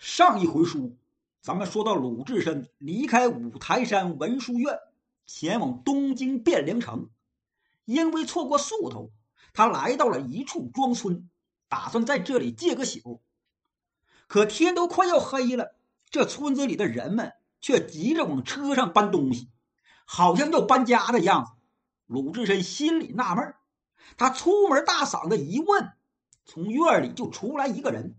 上一回书，咱们说到鲁智深离开五台山文殊院，前往东京汴梁城，因为错过宿头，他来到了一处庄村，打算在这里借个宿。可天都快要黑了，这村子里的人们却急着往车上搬东西，好像要搬家的样子。鲁智深心里纳闷他出门大嗓子一问，从院里就出来一个人。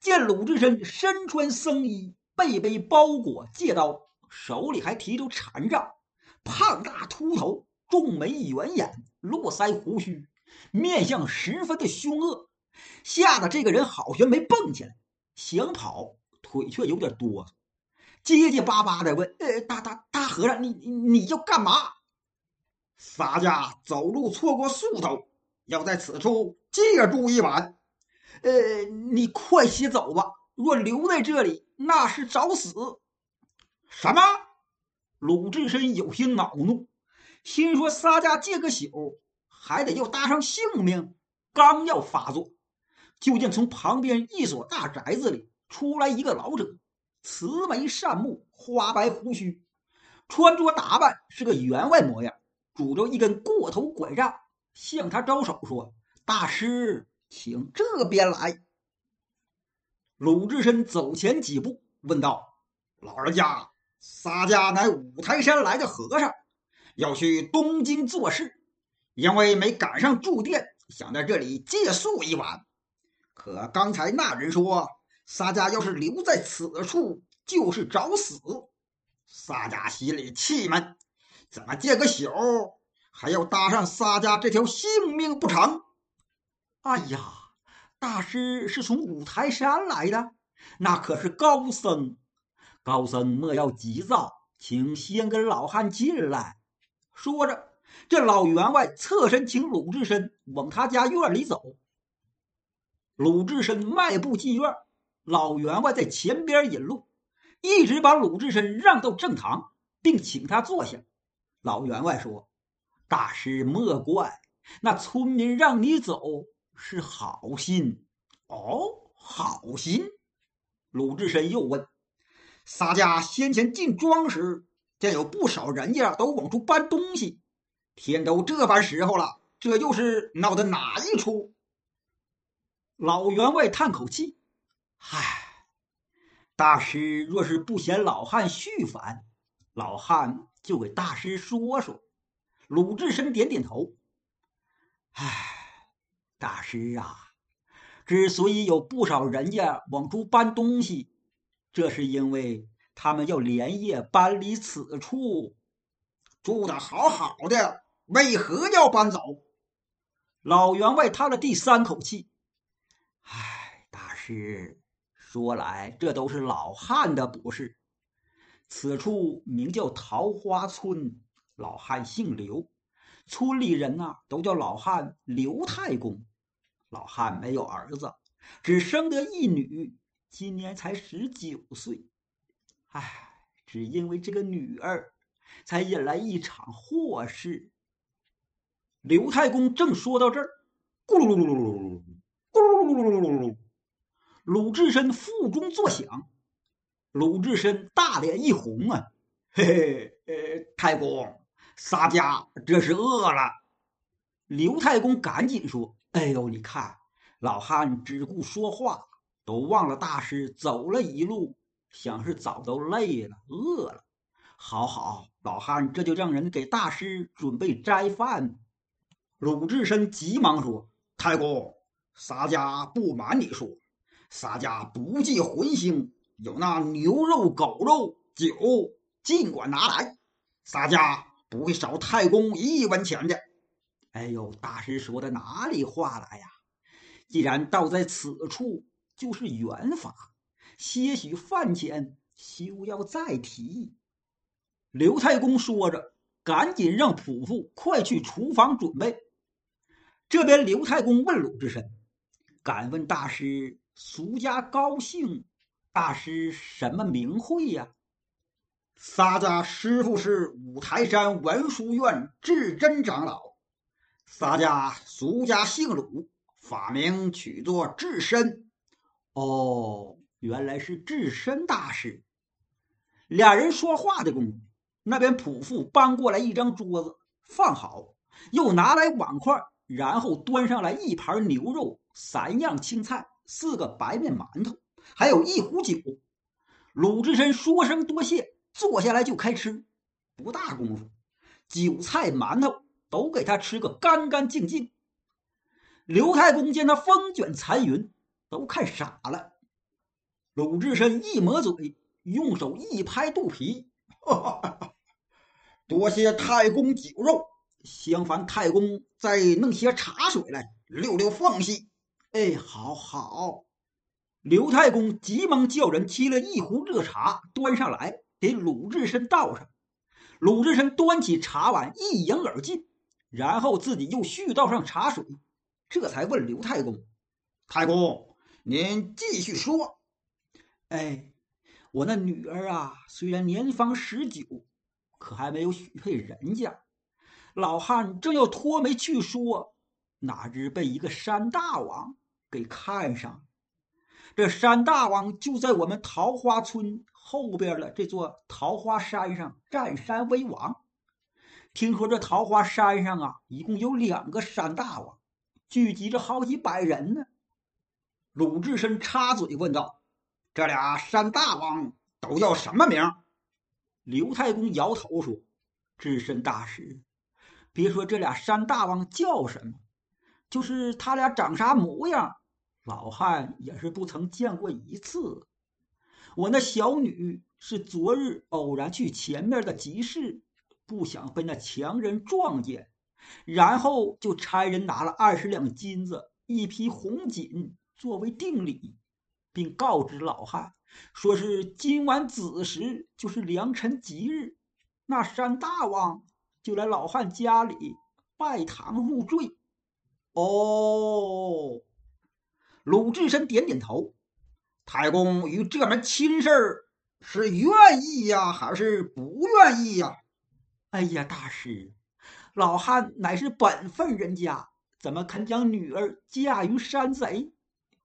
见鲁智深身穿僧衣，背背包裹，借刀，手里还提着禅杖，胖大秃头，重眉圆眼，络腮胡须，面相十分的凶恶，吓得这个人好悬没蹦起来，想跑腿却有点哆嗦，结结巴巴的问：“呃，大大大和尚，你你要干嘛？”洒家走路错过宿头，要在此处借住一晚。呃，你快些走吧！若留在这里，那是找死。什么？鲁智深有些恼怒，心说：撒家借个宿，还得要搭上性命。刚要发作，就见从旁边一所大宅子里出来一个老者，慈眉善目，花白胡须，穿着打扮是个员外模样，拄着一根过头拐杖，向他招手说：“大师。”请这边来。鲁智深走前几步，问道：“老人家，洒家乃五台山来的和尚，要去东京做事，因为没赶上住店，想在这里借宿一晚。可刚才那人说，洒家要是留在此处，就是找死。洒家心里气闷，怎么借个宿，还要搭上洒家这条性命不成？”哎呀，大师是从五台山来的，那可是高僧。高僧莫要急躁，请先跟老汉进来。说着，这老员外侧身请鲁智深往他家院里走。鲁智深迈步进院，老员外在前边引路，一直把鲁智深让到正堂，并请他坐下。老员外说：“大师莫怪，那村民让你走。”是好心哦，好心。鲁智深又问：“洒家先前进庄时，见有不少人家都往出搬东西，天都这般时候了，这又是闹的哪一出？”老员外叹口气：“唉，大师若是不嫌老汉续烦，老汉就给大师说说。”鲁智深点点头：“唉。”大师啊，之所以有不少人家往出搬东西，这是因为他们要连夜搬离此处。住的好好的，为何要搬走？老员外叹了第三口气：“唉，大师，说来这都是老汉的不是。此处名叫桃花村，老汉姓刘，村里人呐都叫老汉刘太公。”老汉没有儿子，只生得一女，今年才十九岁。唉，只因为这个女儿，才引来一场祸事。刘太公正说到这儿，咕噜噜噜噜噜噜，咕噜噜噜噜噜噜，鲁智深腹中作响。鲁智深大脸一红啊，嘿嘿，呃，太公，洒家这是饿了。刘太公赶紧说。哎呦，你看，老汉只顾说话，都忘了大师走了一路，想是早都累了、饿了。好好，老汉这就让人给大师准备斋饭。鲁智深急忙说：“太公，洒家不瞒你说，洒家不计荤腥，有那牛肉、狗肉、酒，尽管拿来，洒家不会少太公一文钱的。”哎呦，大师说的哪里话来呀？既然到在此处，就是缘法，些许饭钱休要再提。刘太公说着，赶紧让仆妇快去厨房准备。这边刘太公问鲁智深：“敢问大师俗家高姓？大师什么名讳呀？”洒家师傅是五台山文殊院智真长老。洒家俗家姓鲁，法名取作智深。哦，原来是智深大师。俩人说话的功夫，那边仆妇搬过来一张桌子，放好，又拿来碗筷，然后端上来一盘牛肉、三样青菜、四个白面馒头，还有一壶酒。鲁智深说声多谢，坐下来就开吃。不大功夫，酒菜馒头都给他吃个干干净净。刘太公见他风卷残云，都看傻了。鲁智深一抹嘴，用手一拍肚皮：“ 多谢太公酒肉，相烦太公再弄些茶水来溜溜缝隙。”哎，好好。刘太公急忙叫人沏了一壶热茶，端上来给鲁智深倒上。鲁智深端起茶碗一饮而尽，然后自己又续倒上茶水，这才问刘太公：“太公，您继续说。哎，我那女儿啊，虽然年方十九，可还没有许配人家。老汉正要脱媒去说，哪知被一个山大王给看上。”这山大王就在我们桃花村后边的这座桃花山上占山为王。听说这桃花山上啊，一共有两个山大王，聚集着好几百人呢。鲁智深插嘴问道：“这俩山大王都叫什么名？”刘太公摇头说：“智深大师，别说这俩山大王叫什么，就是他俩长啥模样。”老汉也是不曾见过一次。我那小女是昨日偶然去前面的集市，不想被那强人撞见，然后就差人拿了二十两金子、一批红锦作为定礼，并告知老汉，说是今晚子时就是良辰吉日，那山大王就来老汉家里拜堂入赘。哦。鲁智深点点头，太公与这门亲事儿是愿意呀，还是不愿意呀？哎呀，大师，老汉乃是本分人家，怎么肯将女儿嫁于山贼？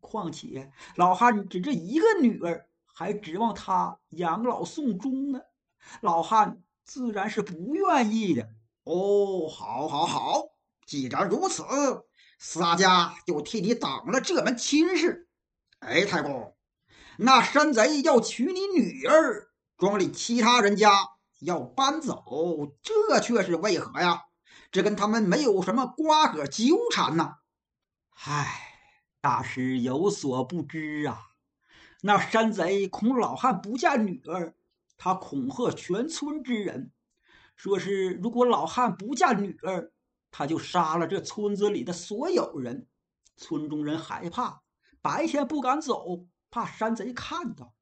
况且老汉只这一个女儿，还指望她养老送终呢。老汉自然是不愿意的。哦，好，好，好，既然如此。洒家就替你挡了这门亲事。哎，太公，那山贼要娶你女儿，庄里其他人家要搬走，这却是为何呀？这跟他们没有什么瓜葛纠缠呐。唉，大师有所不知啊，那山贼恐老汉不嫁女儿，他恐吓全村之人，说是如果老汉不嫁女儿。他就杀了这村子里的所有人，村中人害怕，白天不敢走，怕山贼看到，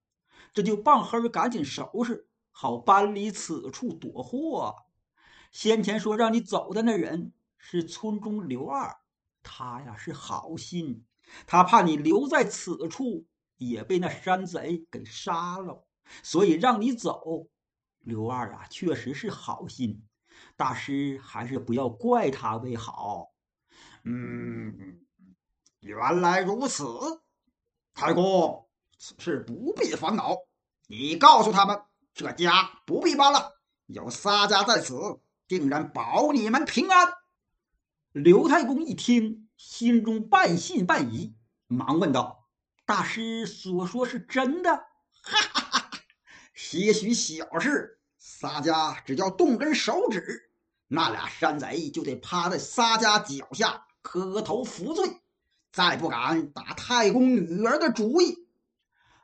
这就傍黑赶紧收拾，好搬离此处躲祸。先前说让你走的那人是村中刘二，他呀是好心，他怕你留在此处也被那山贼给杀了，所以让你走。刘二啊，确实是好心。大师还是不要怪他为好。嗯，原来如此，太公，此事不必烦恼。你告诉他们，这家不必搬了，有仨家在此，定然保你们平安。刘太公一听，心中半信半疑，忙问道：“大师所说是真的？”哈哈哈，些许小事。洒家只要动根手指，那俩山贼就得趴在洒家脚下磕头服罪，再不敢打太公女儿的主意。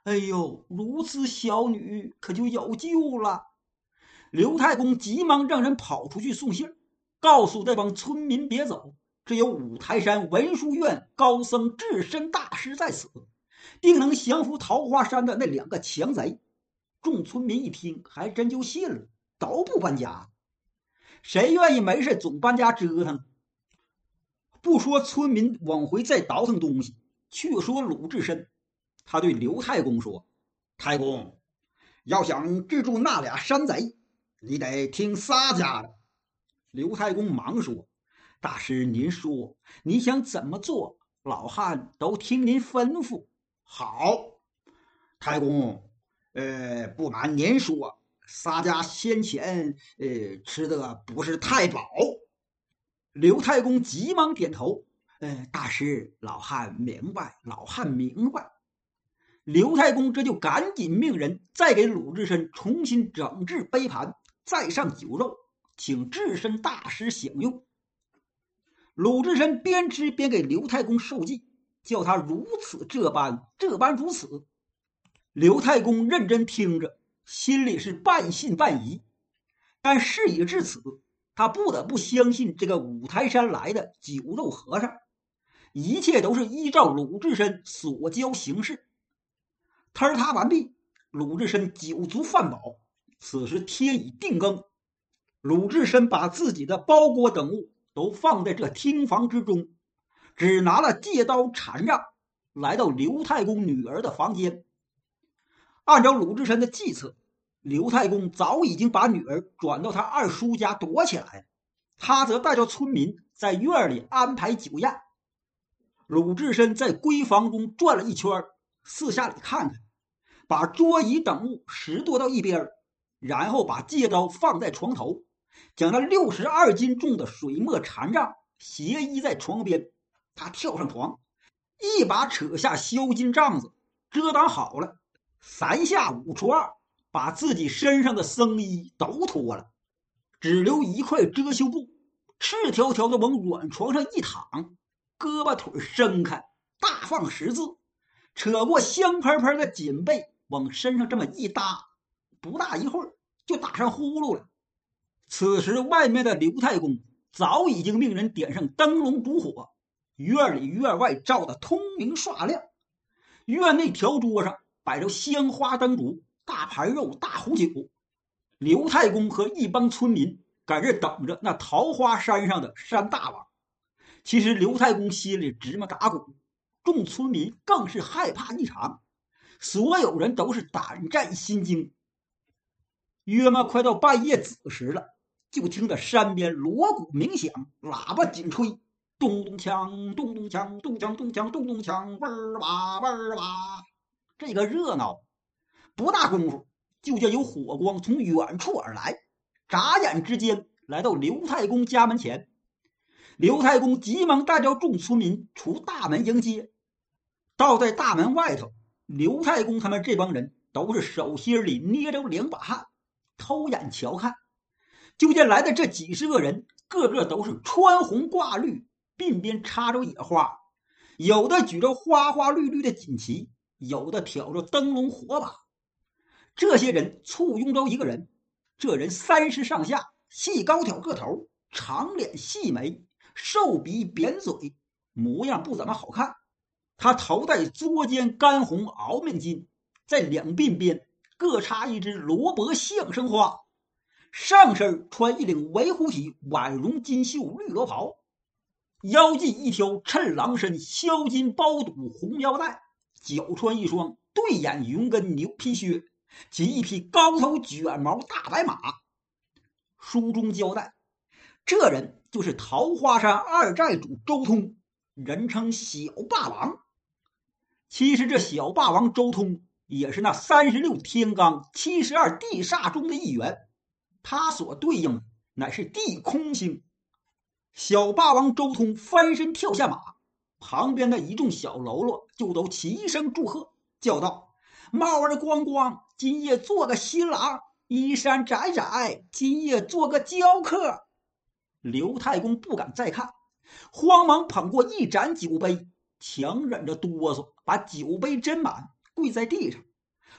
哎呦，如此小女可就有救了！刘太公急忙让人跑出去送信，告诉这帮村民别走，只有五台山文殊院高僧智深大师在此，定能降服桃花山的那两个强贼。众村民一听，还真就信了，都不搬家。谁愿意没事总搬家折腾？不说村民往回再倒腾东西，却说鲁智深，他对刘太公说：“太公，要想治住那俩山贼，你得听仨家的。”刘太公忙说：“大师，您说你想怎么做，老汉都听您吩咐。”好。太公，呃，不瞒您说，洒家先前呃吃的不是太饱。刘太公急忙点头：“呃，大师，老汉明白，老汉明白。”刘太公这就赶紧命人再给鲁智深重新整治杯盘，再上酒肉，请智深大师享用。鲁智深边吃边给刘太公授记，叫他如此这般，这般如此。刘太公认真听着，心里是半信半疑，但事已至此，他不得不相信这个五台山来的酒肉和尚，一切都是依照鲁智深所教行事。坍塌完毕，鲁智深酒足饭饱，此时天已定更，鲁智深把自己的包裹等物都放在这厅房之中，只拿了借刀禅杖，来到刘太公女儿的房间。按照鲁智深的计策，刘太公早已经把女儿转到他二叔家躲起来，他则带着村民在院里安排酒宴。鲁智深在闺房中转了一圈，四下里看看，把桌椅等物拾掇到一边，然后把借刀放在床头，将那六十二斤重的水墨禅杖斜依在床边。他跳上床，一把扯下削金杖子，遮挡好了。三下五除二，把自己身上的僧衣都脱了，只留一块遮羞布，赤条条的往软床上一躺，胳膊腿伸开，大放十字，扯过香喷喷的锦被往身上这么一搭，不大一会儿就打上呼噜了。此时外面的刘太公早已经命人点上灯笼烛火，院里院外照得通明刷亮，院内条桌上。摆着鲜花灯烛、大盘肉、大壶酒，刘太公和一帮村民在这等着那桃花山上的山大王。其实刘太公心里直么打鼓，众村民更是害怕异常，所有人都是胆战心惊。约么快到半夜子时了，就听得山边锣鼓鸣响，喇叭紧吹，咚咚锵，咚咚锵，咚锵咚锵，咚咚锵，嗡儿哇，嗡儿哇。这个热闹，不大功夫，就见有火光从远处而来，眨眼之间来到刘太公家门前。刘太公急忙带着众村民出大门迎接。到在大门外头，刘太公他们这帮人都是手心里捏着两把汗，偷眼瞧看，就见来的这几十个人，个个都是穿红挂绿，鬓边插着野花，有的举着花花绿绿的锦旗。有的挑着灯笼火把，这些人簇拥着一个人。这人三十上下，细高挑个头，长脸细眉，瘦鼻扁嘴，模样不怎么好看。他头戴作尖干红袄面巾，在两鬓边各插一支罗脖象声花，上身穿一领围虎体婉绒金绣绿罗袍，腰系一条衬狼身削金包肚红腰带。脚穿一双对眼云跟牛皮靴，骑一匹高头卷毛大白马。书中交代，这人就是桃花山二寨主周通，人称小霸王。其实这小霸王周通也是那三十六天罡、七十二地煞中的一员，他所对应乃是地空星。小霸王周通翻身跳下马。旁边的一众小喽啰就都齐声祝贺，叫道：“帽儿光光，今夜做个新郎；衣衫窄窄，今夜做个娇客。”刘太公不敢再看，慌忙捧过一盏酒杯，强忍着哆嗦，把酒杯斟满，跪在地上。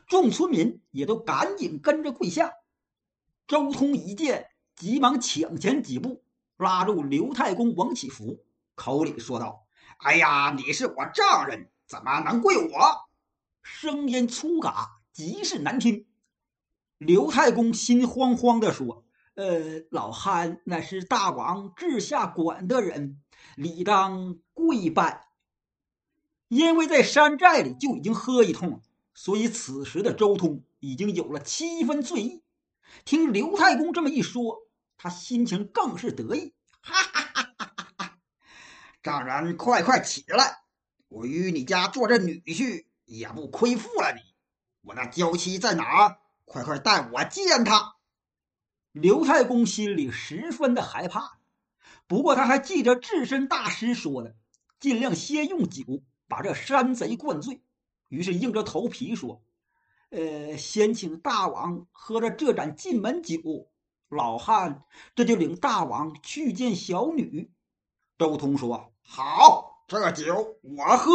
众村民也都赶紧跟着跪下。周通一见，急忙抢前几步，拉住刘太公王启福，口里说道。哎呀，你是我丈人，怎么能跪我？声音粗嘎，极是难听。刘太公心慌慌地说：“呃，老汉那是大王治下管的人，理当跪拜。因为在山寨里就已经喝一通了，所以此时的周通已经有了七分醉意。听刘太公这么一说，他心情更是得意，哈哈哈哈哈。”丈人，快快起来！我与你家做这女婿也不亏负了你。我那娇妻在哪？快快带我见她！刘太公心里十分的害怕，不过他还记着智深大师说的，尽量先用酒把这山贼灌醉。于是硬着头皮说：“呃，先请大王喝着这盏进门酒，老汉这就领大王去见小女。”周通说：“好，这酒我喝。”